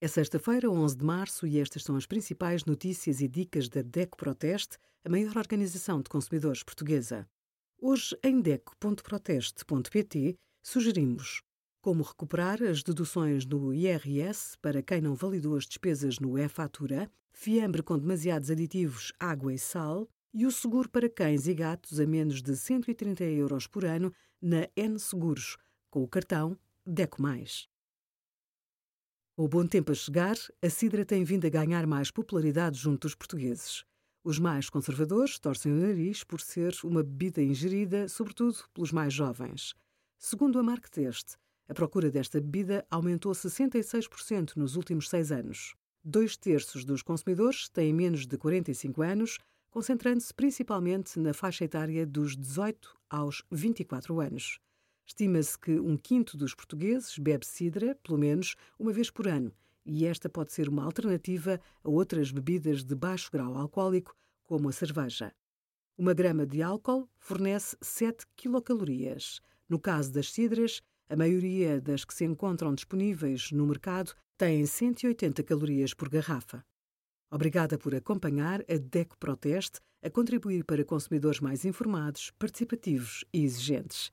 É sexta-feira, 11 de março, e estas são as principais notícias e dicas da DECO Proteste, a maior organização de consumidores portuguesa. Hoje, em DECO.proteste.pt, sugerimos como recuperar as deduções no IRS para quem não validou as despesas no e-fatura, fiambre com demasiados aditivos, água e sal, e o seguro para cães e gatos a menos de 130 euros por ano na N Seguros, com o cartão DECO+. O bom tempo a chegar, a cidra tem vindo a ganhar mais popularidade junto dos portugueses. Os mais conservadores torcem o nariz por ser uma bebida ingerida, sobretudo pelos mais jovens. Segundo a Marktest, a procura desta bebida aumentou 66% nos últimos seis anos. Dois terços dos consumidores têm menos de 45 anos, concentrando-se principalmente na faixa etária dos 18 aos 24 anos. Estima-se que um quinto dos portugueses bebe cidra, pelo menos, uma vez por ano, e esta pode ser uma alternativa a outras bebidas de baixo grau alcoólico, como a cerveja. Uma grama de álcool fornece 7 quilocalorias. No caso das cidras, a maioria das que se encontram disponíveis no mercado têm 180 calorias por garrafa. Obrigada por acompanhar a DECO Proteste a contribuir para consumidores mais informados, participativos e exigentes.